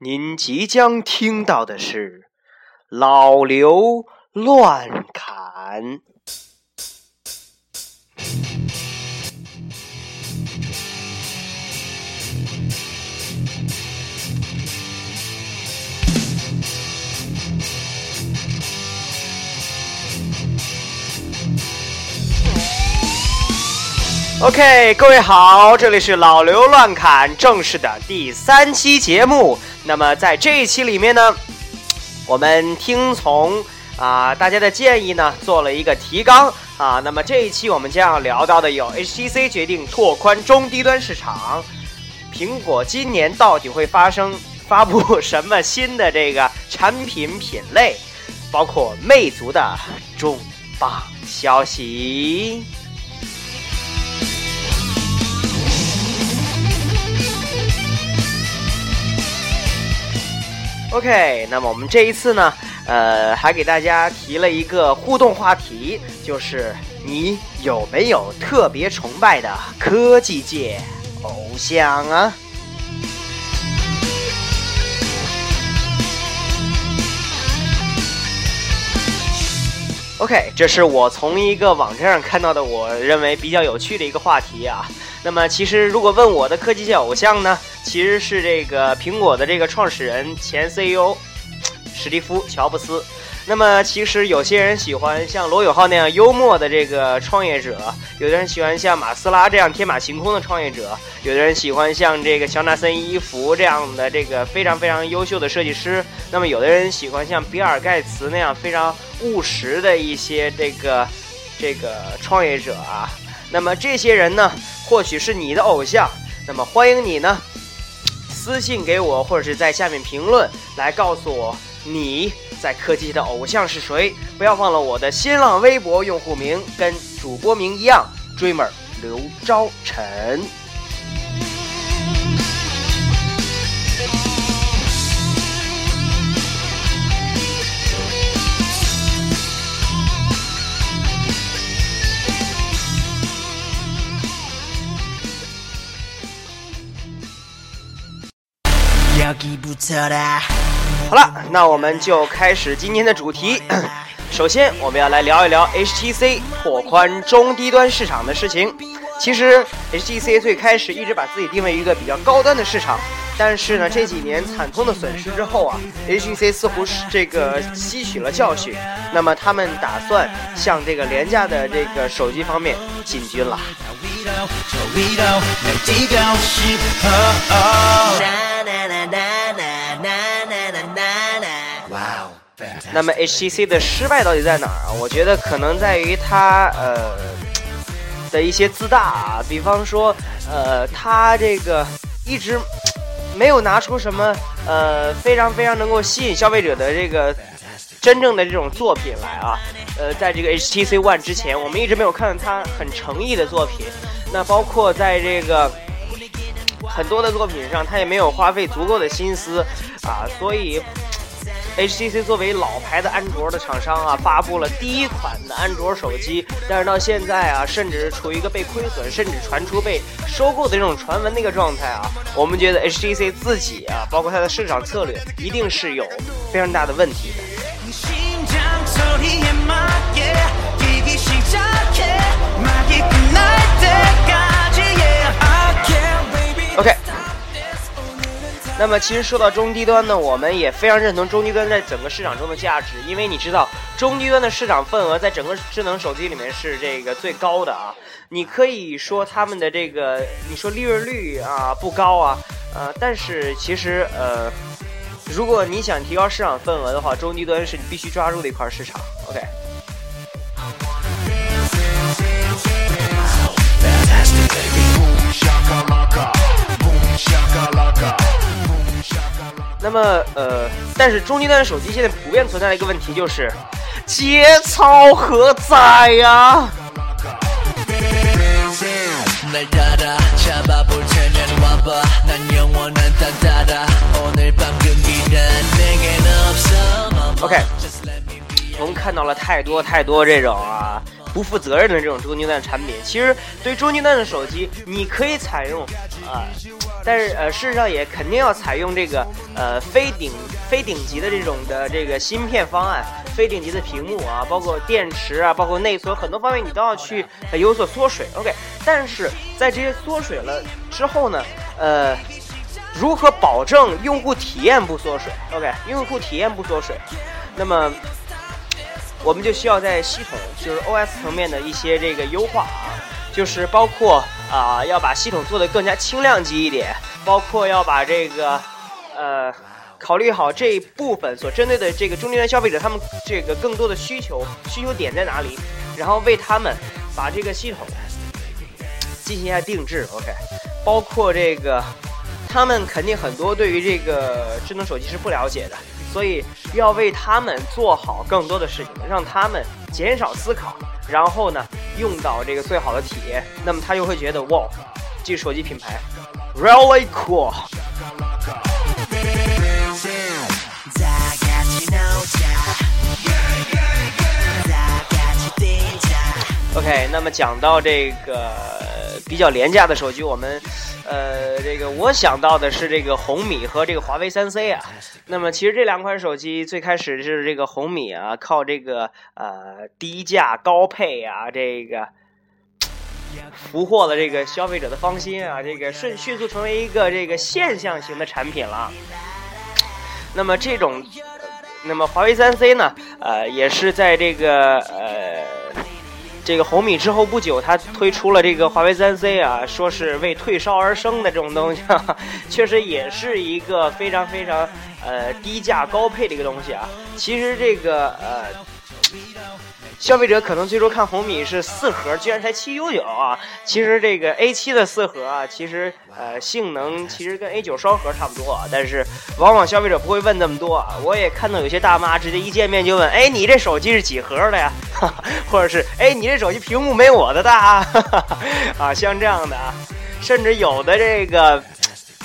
您即将听到的是老刘乱侃。OK，各位好，这里是老刘乱侃正式的第三期节目。那么在这一期里面呢，我们听从啊大家的建议呢，做了一个提纲啊。那么这一期我们将要聊到的有 HTC 决定拓宽中低端市场，苹果今年到底会发生发布什么新的这个产品品类，包括魅族的重磅消息。OK，那么我们这一次呢，呃，还给大家提了一个互动话题，就是你有没有特别崇拜的科技界偶像啊？OK，这是我从一个网站上看到的，我认为比较有趣的一个话题啊。那么，其实如果问我的科技界偶像呢，其实是这个苹果的这个创始人、前 CEO 史蒂夫·乔布斯。那么，其实有些人喜欢像罗永浩那样幽默的这个创业者，有的人喜欢像马斯拉这样天马行空的创业者，有的人喜欢像这个乔纳森·伊芙这样的这个非常非常优秀的设计师。那么，有的人喜欢像比尔·盖茨那样非常务实的一些这个这个创业者啊。那么这些人呢，或许是你的偶像，那么欢迎你呢，私信给我，或者是在下面评论来告诉我你在科技的偶像是谁。不要忘了我的新浪微博用户名跟主播名一样，Dreamer 刘昭晨。好了，那我们就开始今天的主题。首先，我们要来聊一聊 HTC 拓宽中低端市场的事情。其实，HTC 最开始一直把自己定位一个比较高端的市场，但是呢，这几年惨痛的损失之后啊，HTC 似乎是这个吸取了教训。那么，他们打算向这个廉价的这个手机方面进军了。那么 HTC 的失败到底在哪儿啊？我觉得可能在于它呃的一些自大啊，比方说呃，它这个一直没有拿出什么呃非常非常能够吸引消费者的这个真正的这种作品来啊。呃，在这个 HTC One 之前，我们一直没有看到它很诚意的作品。那包括在这个很多的作品上，他也没有花费足够的心思啊，所以。HTC 作为老牌的安卓的厂商啊，发布了第一款的安卓手机，但是到现在啊，甚至处于一个被亏损，甚至传出被收购的这种传闻的一个状态啊，我们觉得 HTC 自己啊，包括它的市场策略，一定是有非常大的问题的。OK。那么其实说到中低端呢，我们也非常认同中低端在整个市场中的价值，因为你知道中低端的市场份额在整个智能手机里面是这个最高的啊。你可以说他们的这个，你说利润率啊不高啊，呃，但是其实呃，如果你想提高市场份额的话，中低端是你必须抓住的一块市场。OK。那么，呃，但是中低端的手机现在普遍存在的一个问题就是节操何在呀？OK，我们看到了太多太多这种啊。不负责任的这种中低端产品。其实对中低端的手机，你可以采用啊，但是呃，事实上也肯定要采用这个呃非顶非顶级的这种的这个芯片方案，非顶级的屏幕啊，包括电池啊，包括内存很多方面你都要去有所缩水。OK，但是在这些缩水了之后呢，呃。如何保证用户体验不缩水？OK，用户体验不缩水，那么我们就需要在系统，就是 OS 层面的一些这个优化啊，就是包括啊要把系统做得更加轻量级一点，包括要把这个呃考虑好这一部分所针对的这个中低端消费者，他们这个更多的需求需求点在哪里，然后为他们把这个系统进行一下定制。OK，包括这个。他们肯定很多对于这个智能手机是不了解的，所以要为他们做好更多的事情，让他们减少思考，然后呢用到这个最好的体验，那么他就会觉得哇，这手机品牌 really cool。OK，那么讲到这个比较廉价的手机，我们。呃，这个我想到的是这个红米和这个华为三 C 啊。那么其实这两款手机最开始是这个红米啊，靠这个呃低价高配啊，这个俘获了这个消费者的芳心啊，这个迅迅速成为一个这个现象型的产品了。那么这种，那么华为三 C 呢，呃，也是在这个呃。这个红米之后不久，它推出了这个华为三 C 啊，说是为退烧而生的这种东西，确实也是一个非常非常呃低价高配的一个东西啊。其实这个呃。消费者可能最初看红米是四核，居然才七九九啊！其实这个 A 七的四核啊，其实呃性能其实跟 A 九双核差不多啊，但是往往消费者不会问那么多啊。我也看到有些大妈直接一见面就问：哎，你这手机是几核的呀？或者是哎，你这手机屏幕没我的大 啊？像这样的啊，甚至有的这个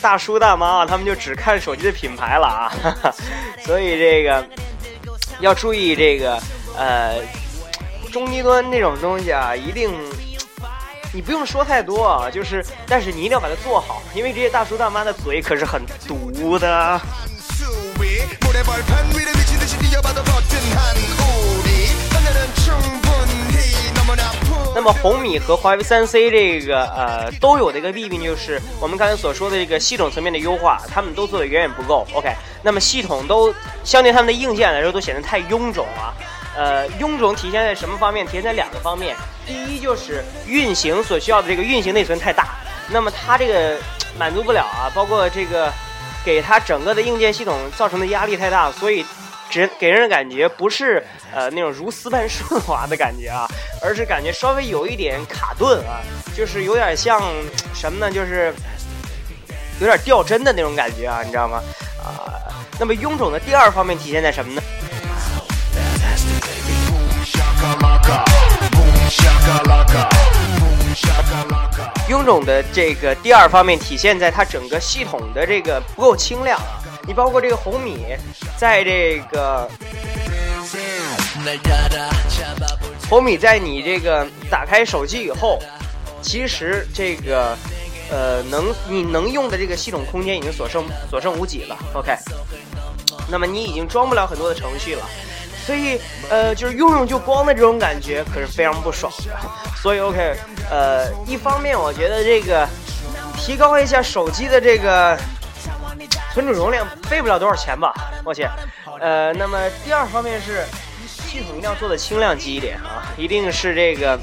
大叔大妈啊，他们就只看手机的品牌了啊。所以这个要注意这个呃。中低端那种东西啊，一定你不用说太多啊，就是，但是你一定要把它做好，因为这些大叔大妈的嘴可是很毒的。那么红米和华为三 C 这个呃都有的一个弊病就是，我们刚才所说的这个系统层面的优化，他们都做的远远不够。OK，那么系统都相对他们的硬件来说都显得太臃肿了。呃，臃肿体现在什么方面？体现在两个方面。第一就是运行所需要的这个运行内存太大，那么它这个满足不了啊。包括这个给它整个的硬件系统造成的压力太大，所以只给人的感觉不是呃那种如丝般顺滑的感觉啊，而是感觉稍微有一点卡顿啊，就是有点像什么呢？就是有点掉帧的那种感觉啊，你知道吗？啊，那么臃肿的第二方面体现在什么呢？臃肿的这个第二方面体现在它整个系统的这个不够轻量啊！你包括这个红米，在这个红米在你这个打开手机以后，其实这个呃能你能用的这个系统空间已经所剩所剩无几了。OK，那么你已经装不了很多的程序了。所以，呃，就是用用就光的这种感觉，可是非常不爽的。所以，OK，呃，一方面我觉得这个提高一下手机的这个存储容量，费不了多少钱吧，抱歉。呃，那么第二方面是系统一定要做的轻量级一点啊，一定是这个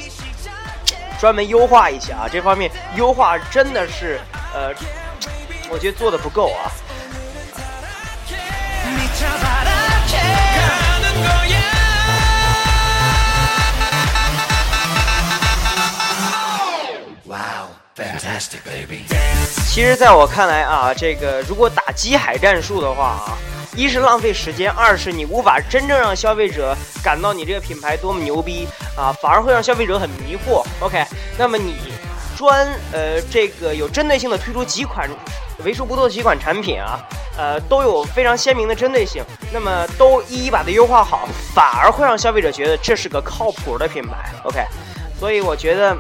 专门优化一下啊，这方面优化真的是，呃，我觉得做的不够啊。其实，在我看来啊，这个如果打机海战术的话啊，一是浪费时间，二是你无法真正让消费者感到你这个品牌多么牛逼啊，反而会让消费者很迷惑。OK，那么你专呃这个有针对性的推出几款为数不多的几款产品啊，呃都有非常鲜明的针对性，那么都一一把它优化好，反而会让消费者觉得这是个靠谱的品牌。OK，所以我觉得，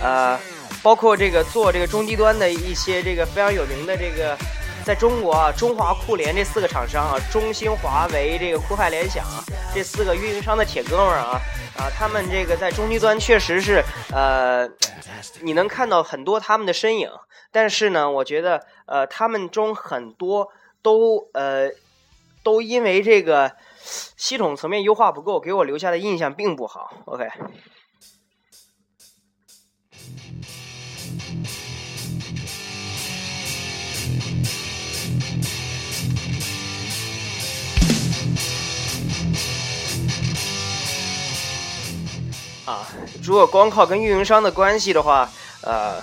呃，包括这个做这个中低端的一些这个非常有名的这个。在中国啊，中华酷联这四个厂商啊，中兴、华为、这个酷派、联想啊这四个运营商的铁哥们儿啊啊，他们这个在中低端确实是呃，你能看到很多他们的身影。但是呢，我觉得呃，他们中很多都呃，都因为这个系统层面优化不够，给我留下的印象并不好。OK。啊，如果光靠跟运营商的关系的话，呃，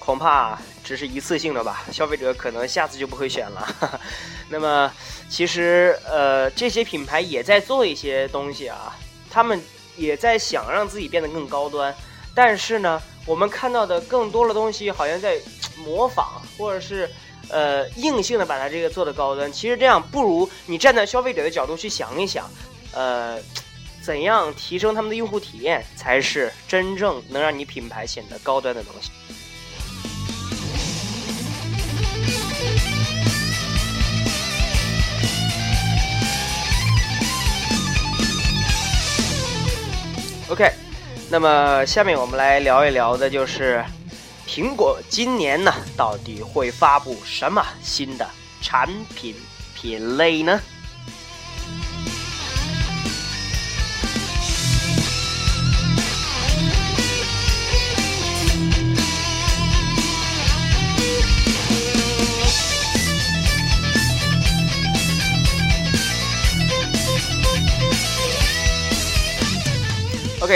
恐怕只是一次性的吧，消费者可能下次就不会选了。那么，其实呃，这些品牌也在做一些东西啊，他们也在想让自己变得更高端，但是呢，我们看到的更多的东西好像在模仿，或者是呃硬性的把它这个做的高端。其实这样不如你站在消费者的角度去想一想，呃。怎样提升他们的用户体验，才是真正能让你品牌显得高端的东西？OK，那么下面我们来聊一聊的就是苹果今年呢，到底会发布什么新的产品品类呢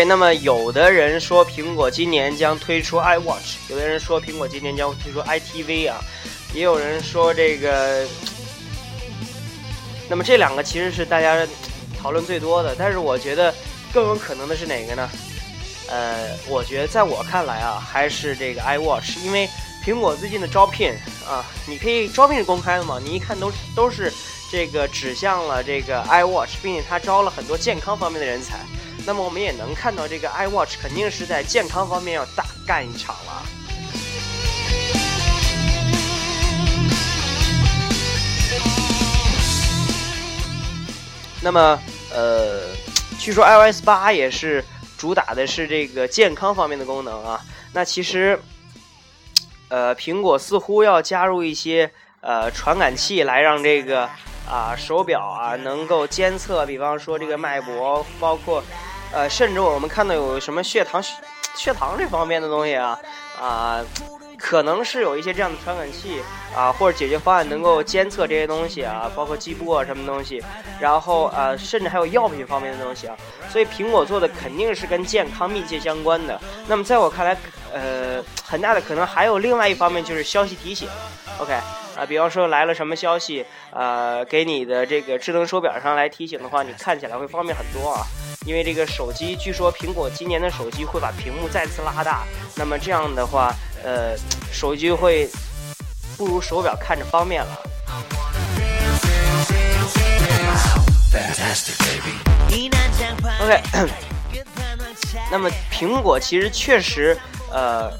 那么有的人说苹果今年将推出 iWatch，有的人说苹果今年将推出 iTV 啊，也有人说这个，那么这两个其实是大家讨论最多的，但是我觉得更有可能的是哪个呢？呃，我觉得在我看来啊，还是这个 iWatch，因为苹果最近的招聘啊，你可以招聘是公开的嘛，你一看都都是这个指向了这个 iWatch，并且他招了很多健康方面的人才。那么我们也能看到，这个 iWatch 肯定是在健康方面要大干一场了。那么，呃，据说 iOS 八也是主打的是这个健康方面的功能啊。那其实，呃，苹果似乎要加入一些呃传感器来让这个啊手表啊能够监测，比方说这个脉搏，包括。呃，甚至我们看到有什么血糖、血糖这方面的东西啊，啊，可能是有一些这样的传感器啊，或者解决方案能够监测这些东西啊，包括计步啊什么东西，然后呃，甚至还有药品方面的东西啊，所以苹果做的肯定是跟健康密切相关的。那么在我看来，呃，很大的可能还有另外一方面就是消息提醒，OK 啊，比方说来了什么消息，呃，给你的这个智能手表上来提醒的话，你看起来会方便很多啊。因为这个手机，据说苹果今年的手机会把屏幕再次拉大，那么这样的话，呃，手机会不如手表看着方便了。OK，那么苹果其实确实，呃。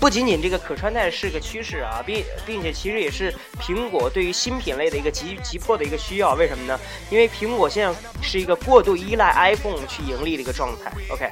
不仅仅这个可穿戴是个趋势啊，并并且其实也是苹果对于新品类的一个急急迫的一个需要。为什么呢？因为苹果现在是一个过度依赖 iPhone 去盈利的一个状态。OK，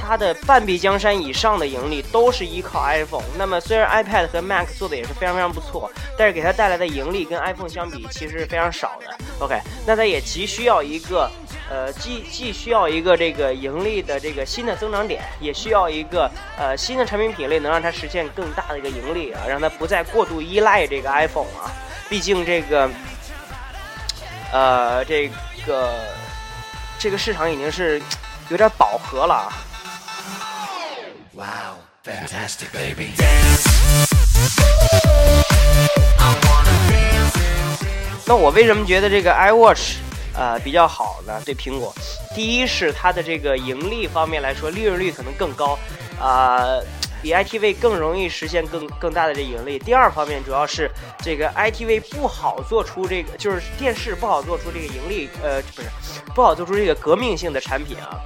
它的半壁江山以上的盈利都是依靠 iPhone。那么虽然 iPad 和 Mac 做的也是非常非常不错，但是给它带来的盈利跟 iPhone 相比其实是非常少的。OK，那它也急需要一个。呃，既既需要一个这个盈利的这个新的增长点，也需要一个呃新的产品品类能让它实现更大的一个盈利啊，让它不再过度依赖这个 iPhone 啊。毕竟这个呃这个这个市场已经是有点饱和了啊。Wow, fantastic baby. 那我为什么觉得这个 iWatch？呃，比较好呢，对苹果，第一是它的这个盈利方面来说，利润率可能更高，啊。比 ITV 更容易实现更更大的这盈利。第二方面，主要是这个 ITV 不好做出这个，就是电视不好做出这个盈利，呃，不是不好做出这个革命性的产品啊。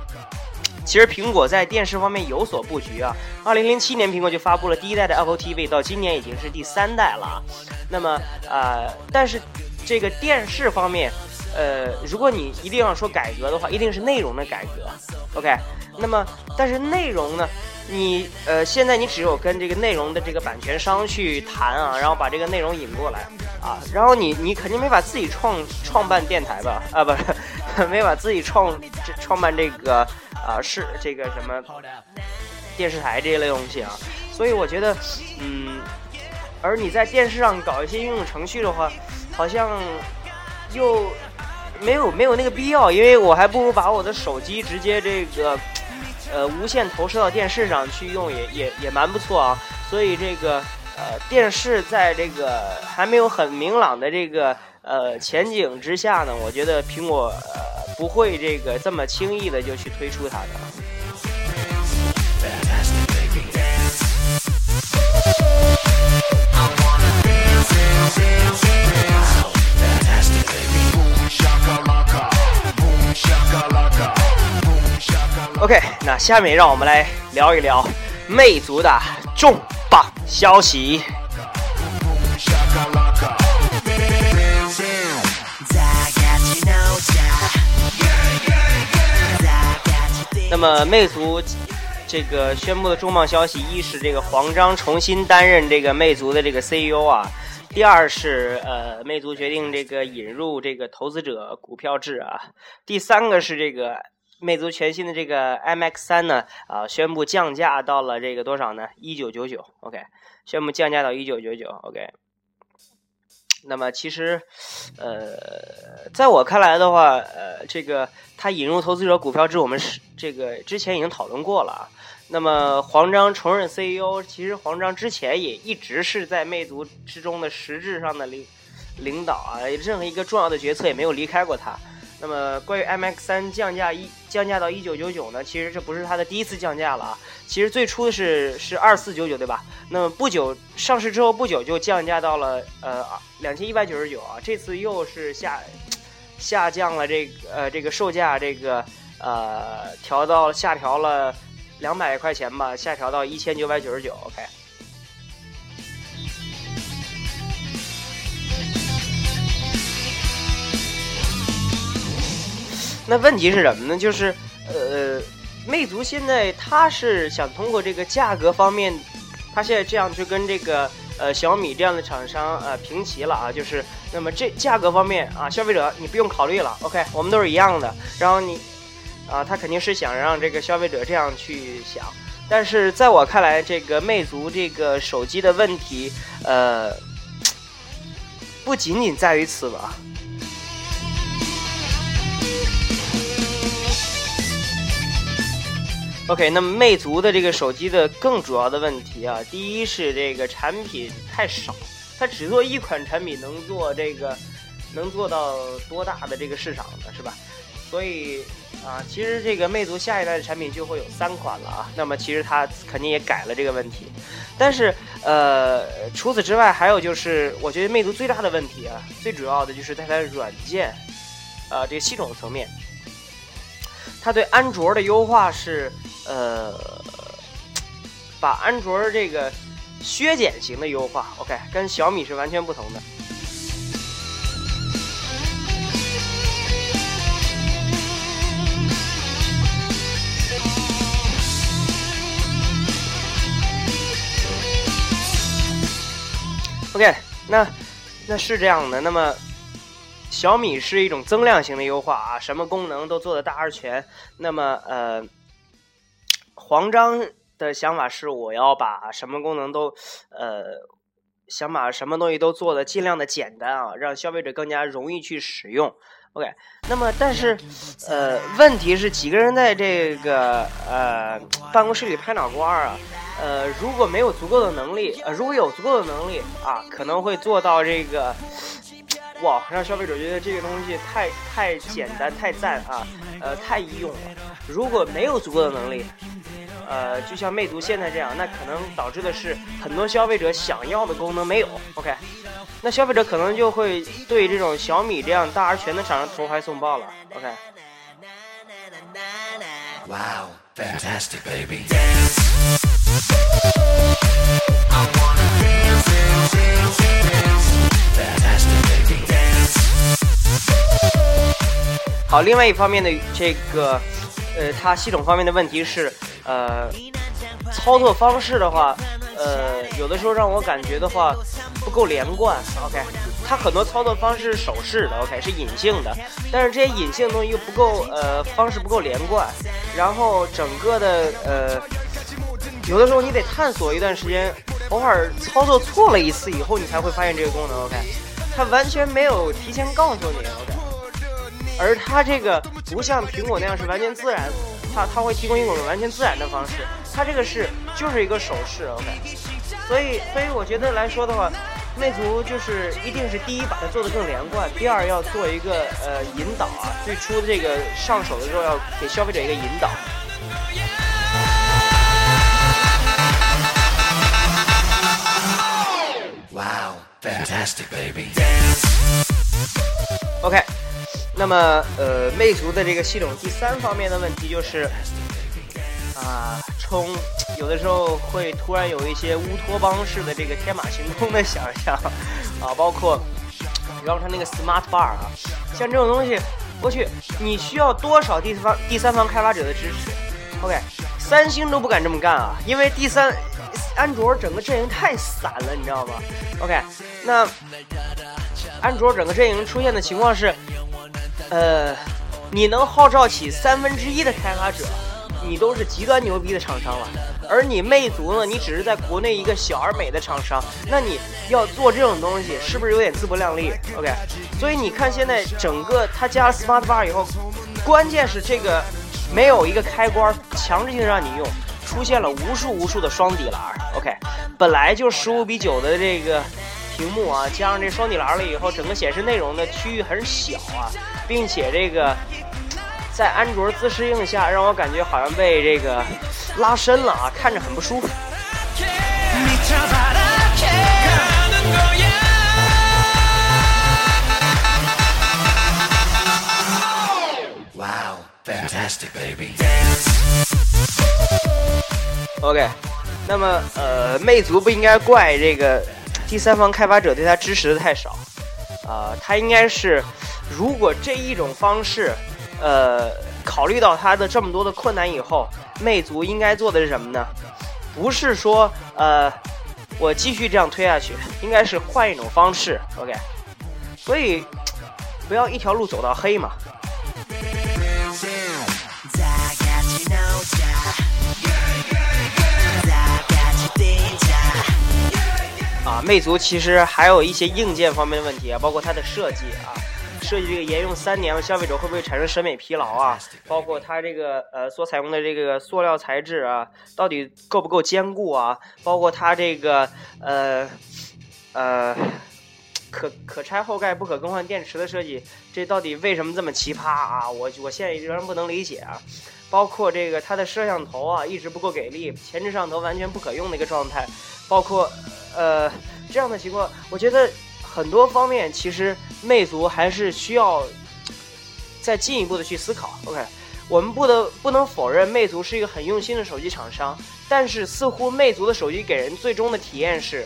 其实苹果在电视方面有所布局啊。二零零七年，苹果就发布了第一代的 Apple TV，到今年已经是第三代了。那么，呃，但是这个电视方面，呃，如果你一定要说改革的话，一定是内容的改革。OK，那么但是内容呢？你呃，现在你只有跟这个内容的这个版权商去谈啊，然后把这个内容引过来啊，然后你你肯定没法自己创创办电台吧？啊，不是，没法自己创创办这个啊是这个什么电视台这一类东西啊，所以我觉得，嗯，而你在电视上搞一些应用程序的话，好像又没有没有那个必要，因为我还不如把我的手机直接这个。呃，无线投射到电视上去用也也也蛮不错啊，所以这个呃电视在这个还没有很明朗的这个呃前景之下呢，我觉得苹果呃不会这个这么轻易的就去推出它的。OK，那下面让我们来聊一聊魅族的重磅消息。那么，魅族这个宣布的重磅消息，一是这个黄章重新担任这个魅族的这个 CEO 啊，第二是呃，魅族决定这个引入这个投资者股票制啊，第三个是这个。魅族全新的这个 MX 三呢，啊，宣布降价到了这个多少呢？一九九九，OK，宣布降价到一九九九，OK。那么其实，呃，在我看来的话，呃，这个它引入投资者股票制，我们是这个之前已经讨论过了啊。那么黄章重任 CEO，其实黄章之前也一直是在魅族之中的实质上的领领导啊，任何一个重要的决策也没有离开过他。那么关于 MX 三降价一降价到一九九九呢？其实这不是它的第一次降价了啊。其实最初的是是二四九九对吧？那么不久上市之后不久就降价到了呃两千一百九十九啊。这次又是下下降了这个呃这个售价这个呃调到下调了两百块钱吧，下调到一千九百九十九。OK。那问题是什么呢？就是，呃，魅族现在它是想通过这个价格方面，它现在这样去跟这个呃小米这样的厂商呃平齐了啊。就是，那么这价格方面啊，消费者你不用考虑了，OK，我们都是一样的。然后你，啊，他肯定是想让这个消费者这样去想。但是在我看来，这个魅族这个手机的问题，呃，不仅仅在于此吧。OK，那么魅族的这个手机的更主要的问题啊，第一是这个产品太少，它只做一款产品，能做这个，能做到多大的这个市场呢？是吧？所以啊，其实这个魅族下一代的产品就会有三款了啊。那么其实它肯定也改了这个问题，但是呃，除此之外，还有就是我觉得魅族最大的问题啊，最主要的就是在它的软件，啊，这个系统层面，它对安卓的优化是。呃，把安卓这个削减型的优化，OK，跟小米是完全不同的。OK，那那是这样的。那么小米是一种增量型的优化啊，什么功能都做的大而全。那么呃。黄章的想法是，我要把什么功能都，呃，想把什么东西都做的尽量的简单啊，让消费者更加容易去使用。OK，那么但是，呃，问题是几个人在这个呃办公室里拍脑瓜啊？呃，如果没有足够的能力，呃，如果有足够的能力啊，可能会做到这个。哇，让消费者觉得这个东西太太简单、太赞啊，呃，太易用了。如果没有足够的能力，呃，就像魅族现在这样，那可能导致的是很多消费者想要的功能没有。OK，那消费者可能就会对这种小米这样大而全的厂商投怀送抱了。OK。Wow, fantastic, baby. Dance. I wanna dance, dance, dance, dance. Fantastic, baby. Dance. 好，另外一方面的这个，呃，它系统方面的问题是，呃，操作方式的话，呃，有的时候让我感觉的话不够连贯。OK。它很多操作方式是手势的，OK，是隐性的，但是这些隐性的东西又不够，呃，方式不够连贯，然后整个的，呃，有的时候你得探索一段时间，偶尔操作错了一次以后，你才会发现这个功能，OK，它完全没有提前告诉你，OK，而它这个不像苹果那样是完全自然，它它会提供一种完全自然的方式，它这个是就是一个手势，OK，所以所以我觉得来说的话。魅族就是一定是第一把它做的更连贯，第二要做一个呃引导啊，最初这个上手的时候要给消费者一个引导。Wow, fantastic, baby. OK，那么呃，魅族的这个系统第三方面的问题就是啊，充。有的时候会突然有一些乌托邦式的这个天马行空的想象，啊，包括，比方说那个 Smart Bar 啊，像这种东西，我去，你需要多少第三方第三方开发者的支持？OK，三星都不敢这么干啊，因为第三安卓整个阵营太散了，你知道吗？OK，那安卓整个阵营出现的情况是，呃，你能号召起三分之一的开发者。你都是极端牛逼的厂商了，而你魅族呢？你只是在国内一个小而美的厂商，那你要做这种东西，是不是有点自不量力？OK，所以你看现在整个它加了 Smart Bar 以后，关键是这个没有一个开关，强制性让你用，出现了无数无数的双底栏。OK，本来就十五比九的这个屏幕啊，加上这双底栏了以后，整个显示内容的区域很小啊，并且这个。在安卓自适应下，让我感觉好像被这个拉伸了啊，看着很不舒服。Baby。OK，那么呃，魅族不应该怪这个第三方开发者对他支持的太少啊，他应该是如果这一种方式。呃，考虑到他的这么多的困难以后，魅族应该做的是什么呢？不是说呃，我继续这样推下去，应该是换一种方式，OK。所以不要一条路走到黑嘛。啊，魅族其实还有一些硬件方面的问题啊，包括它的设计啊。设计这个沿用三年，消费者会不会产生审美疲劳啊？包括它这个呃所采用的这个塑料材质啊，到底够不够坚固啊？包括它这个呃呃可可拆后盖不可更换电池的设计，这到底为什么这么奇葩啊？我我现在仍然不能理解啊！包括这个它的摄像头啊，一直不够给力，前置摄像头完全不可用的一个状态，包括呃这样的情况，我觉得。很多方面其实魅族还是需要再进一步的去思考。OK，我们不得不能否认魅族是一个很用心的手机厂商，但是似乎魅族的手机给人最终的体验是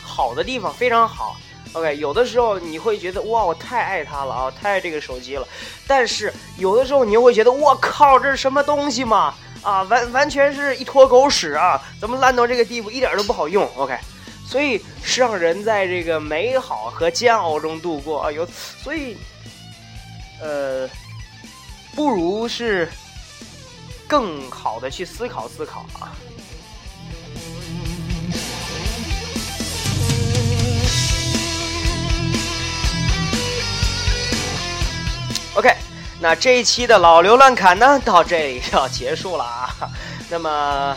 好的地方非常好。OK，有的时候你会觉得哇，我太爱它了啊，太爱这个手机了。但是有的时候你又会觉得我靠，这是什么东西嘛？啊，完完全是一坨狗屎啊！怎么烂到这个地步，一点都不好用？OK。所以是让人在这个美好和煎熬中度过啊，有所以，呃，不如是更好的去思考思考啊。OK，那这一期的老刘乱侃呢，到这里要结束了啊。那么。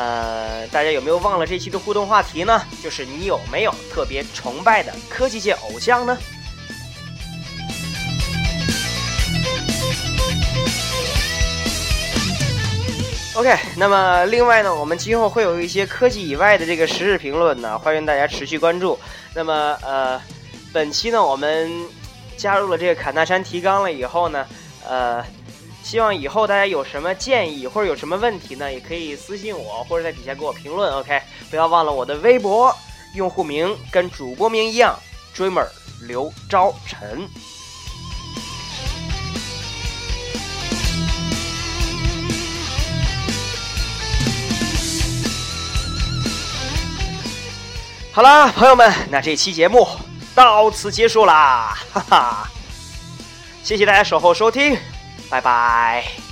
呃，大家有没有忘了这期的互动话题呢？就是你有没有特别崇拜的科技界偶像呢 OK，那么另外呢，我们今后会有一些科技以外的这个时事评论呢，欢迎大家持续关注。那么呃，本期呢，我们加入了这个侃大山提纲了以后呢，呃，希望以后大家有什么建议或者有什么问题呢，也可以私信我或者在底下给我评论。OK，不要忘了我的微博用户名跟主播名一样，Dreamer 刘昭晨。好啦，朋友们，那这期节目到此结束啦，哈哈！谢谢大家守候收听，拜拜。